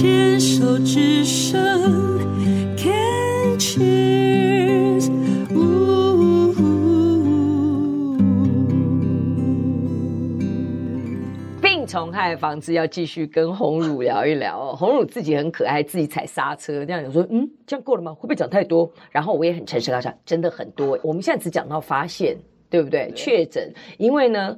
牵手之声，Can cheers，呜呜。病虫害防治要继续跟红乳聊一聊哦。红乳自己很可爱，自己踩刹车，这样有说嗯，这样够了吗？会不会讲太多？然后我也很诚实告诉他，真的很多。我们现在只讲到发现，对不对？确诊，因为呢。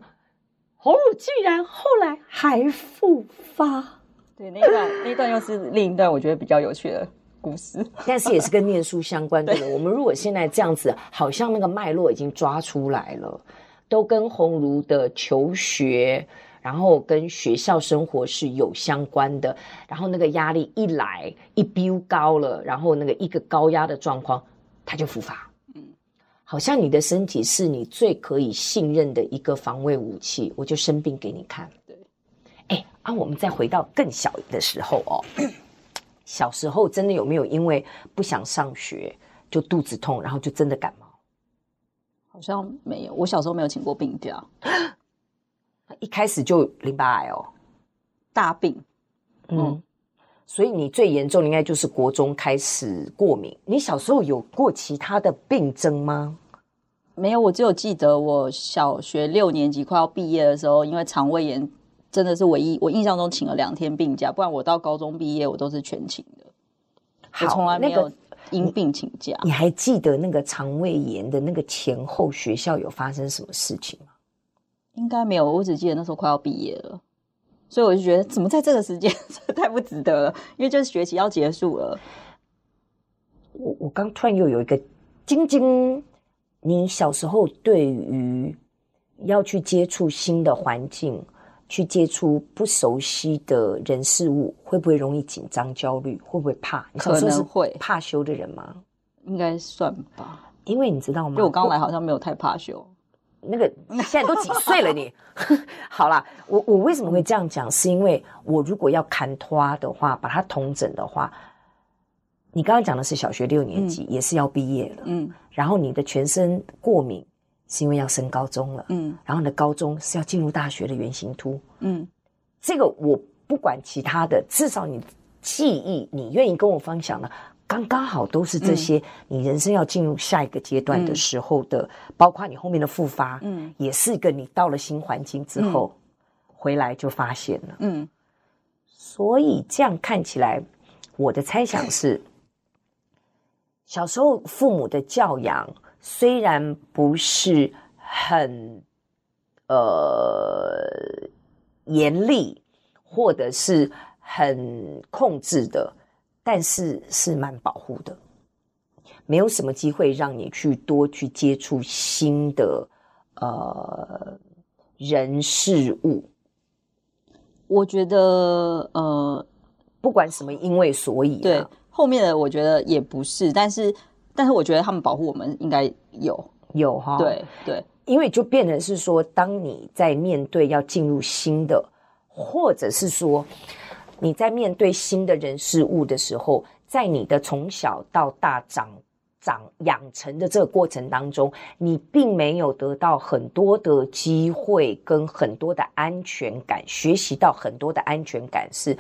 红乳竟然后来还复发，对，那一段那一段又是另一段我觉得比较有趣的故事，但是也是跟念书相关 的。我们如果现在这样子，好像那个脉络已经抓出来了，都跟鸿儒的求学，然后跟学校生活是有相关的。然后那个压力一来一飙高了，然后那个一个高压的状况，它就复发。嗯好像你的身体是你最可以信任的一个防卫武器，我就生病给你看。啊，我们再回到更小的时候哦，小时候真的有没有因为不想上学就肚子痛，然后就真的感冒？好像没有，我小时候没有请过病假，一开始就淋巴癌哦，大病，嗯。嗯所以你最严重的应该就是国中开始过敏。你小时候有过其他的病症吗？没有，我只有记得我小学六年级快要毕业的时候，因为肠胃炎，真的是唯一我印象中请了两天病假，不然我到高中毕业我都是全请的。我从来没有因病请假。你，你还记得那个肠胃炎的那个前后学校有发生什么事情吗？应该没有，我只记得那时候快要毕业了。所以我就觉得，怎么在这个时间，太不值得了，因为就是学期要结束了。我我刚突然又有一个晶晶，你小时候对于要去接触新的环境，去接触不熟悉的人事物，会不会容易紧张、焦虑？会不会怕？你小时候是会怕羞的人吗？应该算吧，因为你知道吗？就我刚来好像没有太怕羞。那个现在都几岁了你？好啦，我我为什么会这样讲？是因为我如果要砍拖的话，把它统整的话，你刚刚讲的是小学六年级，嗯、也是要毕业了，嗯，然后你的全身过敏是因为要升高中了，嗯，然后你的高中是要进入大学的原型图，嗯，这个我不管其他的，至少你记忆，你愿意跟我分享的。刚刚好都是这些，你人生要进入下一个阶段的时候的，嗯、包括你后面的复发，嗯，也是一个你到了新环境之后、嗯、回来就发现了，嗯，所以这样看起来，我的猜想是，小时候父母的教养虽然不是很呃严厉，或者是很控制的。但是是蛮保护的，没有什么机会让你去多去接触新的呃人事物。我觉得呃，不管什么因为所以、啊，对后面的我觉得也不是，但是但是我觉得他们保护我们应该有有哈，对对，因为就变成是说，当你在面对要进入新的，或者是说。你在面对新的人事物的时候，在你的从小到大长长养成的这个过程当中，你并没有得到很多的机会跟很多的安全感，学习到很多的安全感，是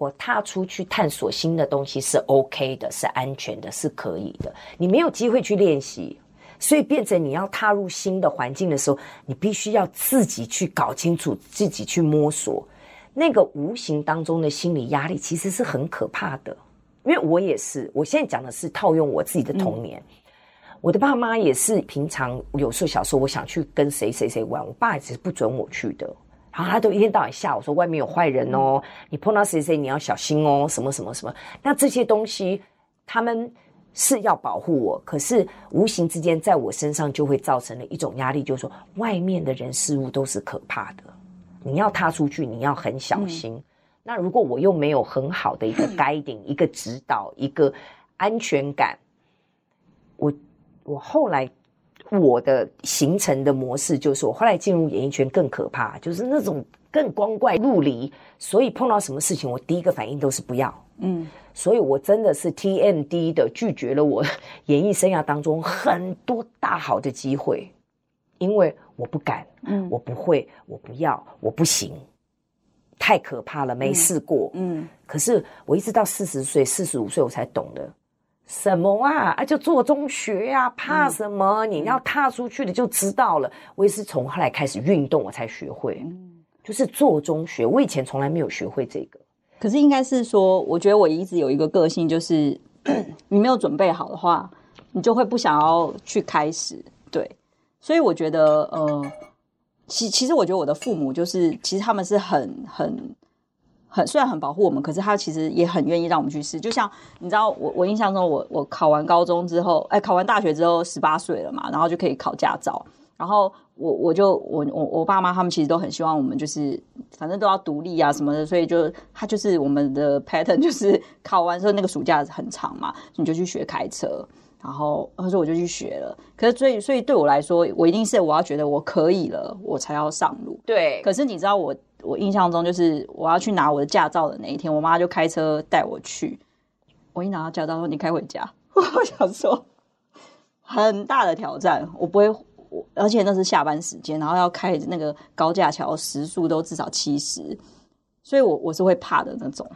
我踏出去探索新的东西是 OK 的，是安全的，是可以的。你没有机会去练习，所以变成你要踏入新的环境的时候，你必须要自己去搞清楚，自己去摸索。那个无形当中的心理压力其实是很可怕的，因为我也是，我现在讲的是套用我自己的童年，嗯、我的爸妈也是平常有时候小时候我想去跟谁谁谁玩，我爸也是不准我去的，然后他都一天到晚吓我说外面有坏人哦，你碰到谁谁你要小心哦，什么什么什么，那这些东西他们是要保护我，可是无形之间在我身上就会造成了一种压力，就是说外面的人事物都是可怕的。你要踏出去，你要很小心。嗯、那如果我又没有很好的一个 guiding、嗯、一个指导、一个安全感，我我后来我的形成的模式就是，我后来进入演艺圈更可怕，就是那种更光怪陆离。所以碰到什么事情，我第一个反应都是不要。嗯，所以我真的是 TMD 的拒绝了我演艺生涯当中很多大好的机会。因为我不敢，嗯，我不会，我不要，我不行，太可怕了，没试过。嗯，可是我一直到四十岁、四十五岁，我才懂得什么啊啊，就做中学呀、啊，怕什么？嗯、你要踏出去了就知道了。我也是从后来开始运动，我才学会，嗯、就是做中学。我以前从来没有学会这个。可是应该是说，我觉得我一直有一个个性，就是 你没有准备好的话，你就会不想要去开始。对，所以我觉得呃。其其实我觉得我的父母就是，其实他们是很很很，虽然很保护我们，可是他其实也很愿意让我们去试。就像你知道，我我印象中我，我我考完高中之后，哎，考完大学之后十八岁了嘛，然后就可以考驾照。然后我我就我我我爸妈他们其实都很希望我们就是反正都要独立啊什么的，所以就他就是我们的 pattern 就是考完之后那个暑假很长嘛，你就去学开车。然后，他说我就去学了。可是，所以，所以对我来说，我一定是我要觉得我可以了，我才要上路。对。可是你知道我，我我印象中就是我要去拿我的驾照的那一天，我妈就开车带我去。我一拿到驾照说：“你开回家。”我想说，很大的挑战，我不会，我而且那是下班时间，然后要开那个高架桥，时速都至少七十，所以我我是会怕的那种。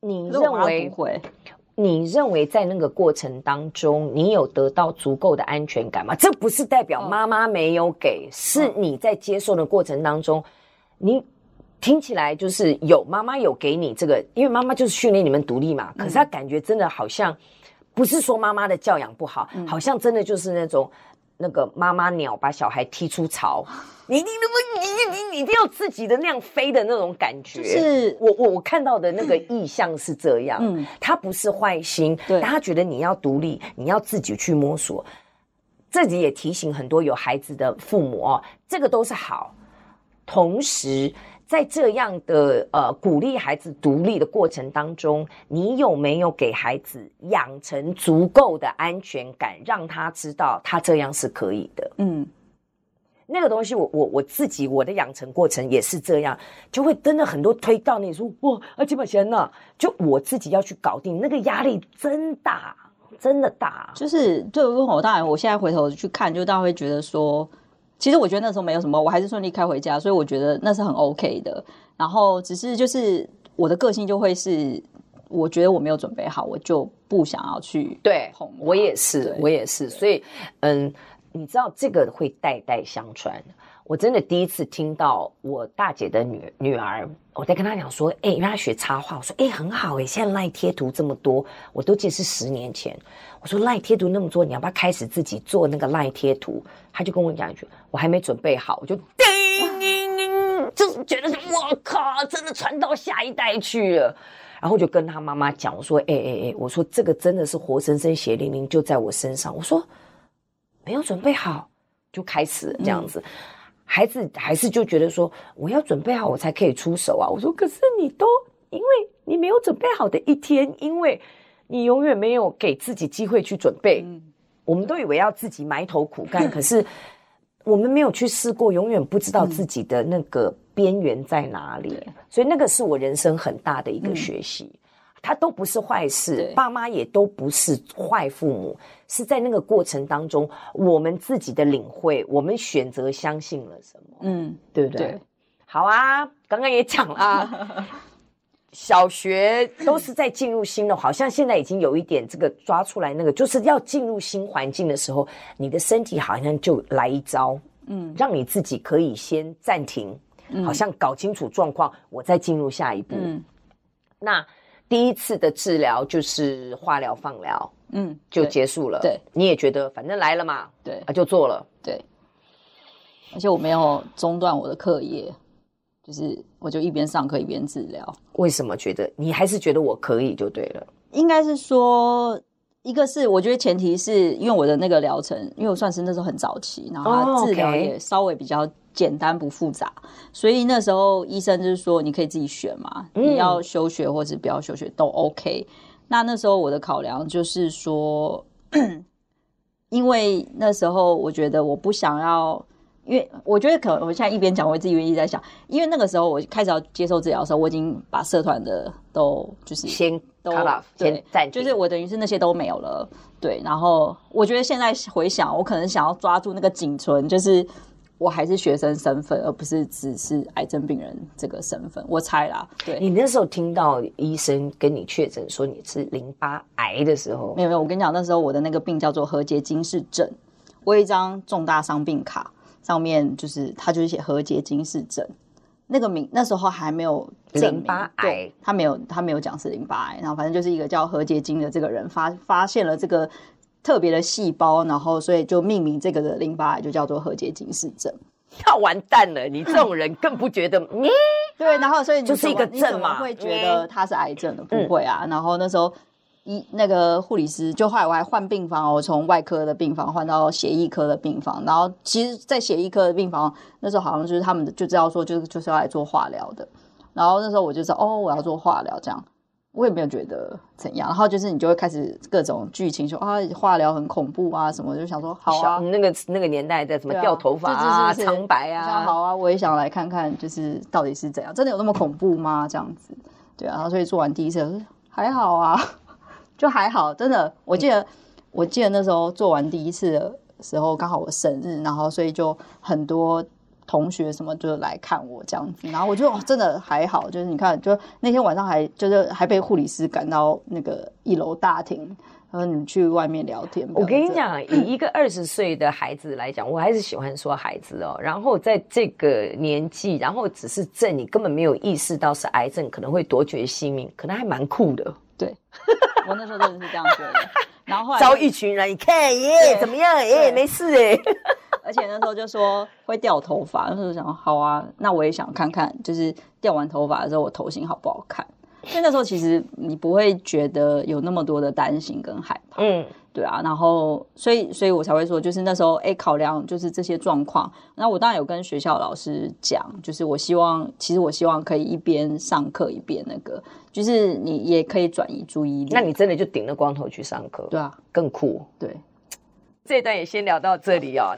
你认为不会？你认为在那个过程当中，你有得到足够的安全感吗？这不是代表妈妈没有给，是你在接受的过程当中，你听起来就是有妈妈有给你这个，因为妈妈就是训练你们独立嘛。可是她感觉真的好像不是说妈妈的教养不好，好像真的就是那种。那个妈妈鸟把小孩踢出巢，你你你你你你一定要自己的那样飞的那种感觉。是我我我看到的那个意象是这样，嗯，他不是坏心，对，但他觉得你要独立，你要自己去摸索。自己也提醒很多有孩子的父母哦，这个都是好，同时。在这样的呃鼓励孩子独立的过程当中，你有没有给孩子养成足够的安全感，让他知道他这样是可以的？嗯，那个东西我我我自己我的养成过程也是这样，就会真的很多推到你说哇啊几百钱呢，就我自己要去搞定，那个压力真大，真的大。就是就问我当然，我现在回头去看，就大家会觉得说。其实我觉得那时候没有什么，我还是顺利开回家，所以我觉得那是很 OK 的。然后只是就是我的个性就会是，我觉得我没有准备好，我就不想要去。对，我也是，我也是。所以，嗯，你知道这个会代代相传。我真的第一次听到我大姐的女女儿，我在跟她讲说，哎，让她学插画。我说，哎，很好哎，现在赖贴图这么多，我都记得是十年前。我说赖贴图那么多，你要不要开始自己做那个赖贴图？她就跟我讲一句，我还没准备好。我就叮，就是觉得我靠，真的传到下一代去了。然后就跟她妈妈讲，我说，哎哎哎，我说这个真的是活生生血淋淋就在我身上。我说没有准备好，就开始这样子。孩子还是就觉得说，我要准备好我才可以出手啊！我说，可是你都因为你没有准备好的一天，因为你永远没有给自己机会去准备。嗯，我们都以为要自己埋头苦干，可是我们没有去试过，永远不知道自己的那个边缘在哪里。所以那个是我人生很大的一个学习。他都不是坏事，爸妈也都不是坏父母，是在那个过程当中，我们自己的领会，我们选择相信了什么，嗯，对不对？对，好啊，刚刚也讲了，小学都是在进入新的，好像现在已经有一点这个抓出来，那个就是要进入新环境的时候，你的身体好像就来一招，嗯，让你自己可以先暂停，好像搞清楚状况，我再进入下一步，嗯，那。第一次的治疗就是化疗、放疗，嗯，就结束了。对，你也觉得反正来了嘛，对，啊，就做了。对，而且我没有中断我的课业，就是我就一边上课一边治疗。为什么觉得你还是觉得我可以就对了？应该是说。一个是我觉得前提是因为我的那个疗程，因为我算是那时候很早期，然后他治疗也稍微比较简单不复杂，所以那时候医生就是说你可以自己选嘛，你要休学或者不要休学都 OK。那那时候我的考量就是说，因为那时候我觉得我不想要。因为我觉得可能我现在一边讲，我自己一直在想，因为那个时候我开始要接受治疗的时候，我已经把社团的都就是先都停，就是我等于是那些都没有了。对，然后我觉得现在回想，我可能想要抓住那个仅存，就是我还是学生身份，而不是只是癌症病人这个身份。我猜啦，对。你那时候听到医生跟你确诊说你是淋巴癌的时候，没有没有，我跟你讲，那时候我的那个病叫做何杰金氏症，我有一张重大伤病卡，上面就是他就是写何杰金氏症，那个名那时候还没有淋巴癌，他没有他没有讲是淋巴癌，然后反正就是一个叫何杰金的这个人发发现了这个。特别的细胞，然后所以就命名这个的淋巴癌就叫做何杰金氏症。要 完蛋了，你这种人更不觉得？嗯，对，然后所以你就是一个症嘛，会觉得他是癌症的？不会啊。然后那时候一那个护理师就后来我还换病房，我从外科的病房换到血液科的病房。然后其实，在血液科的病房那时候好像就是他们就知道说，就是就是要来做化疗的。然后那时候我就说，哦，我要做化疗这样。我也没有觉得怎样，然后就是你就会开始各种剧情说啊，化疗很恐怖啊什么，就想说好啊，那个那个年代在什么掉头发啊、苍白啊，好啊，我也想来看看，就是到底是怎样，真的有那么恐怖吗？这样子，对啊，然后所以做完第一次还好啊，就还好，真的，我记得我记得那时候做完第一次的时候，刚好我生日，然后所以就很多。同学什么就来看我这样子，然后我就、哦、真的还好，就是你看，就那天晚上还就是还被护理师赶到那个一楼大厅，然后你去外面聊天。我跟你讲，以一个二十岁的孩子来讲，我还是喜欢说孩子哦。然后在这个年纪，然后只是症，你根本没有意识到是癌症，可能会夺绝性命，可能还蛮酷的。对，我那时候真的是这样觉得。然后后来招一群人，你看耶，怎么样？耶，没事哎。而且那时候就说会掉头发，那时候想好啊，那我也想看看，就是掉完头发的时候我头型好不好看。因为那时候其实你不会觉得有那么多的担心跟害怕，嗯，对啊。然后所以所以我才会说，就是那时候哎，考量就是这些状况。那我当然有跟学校老师讲，就是我希望，其实我希望可以一边上课一边那个，就是你也可以转移注意力。那你真的就顶着光头去上课？对啊，更酷。对，这一段也先聊到这里哦。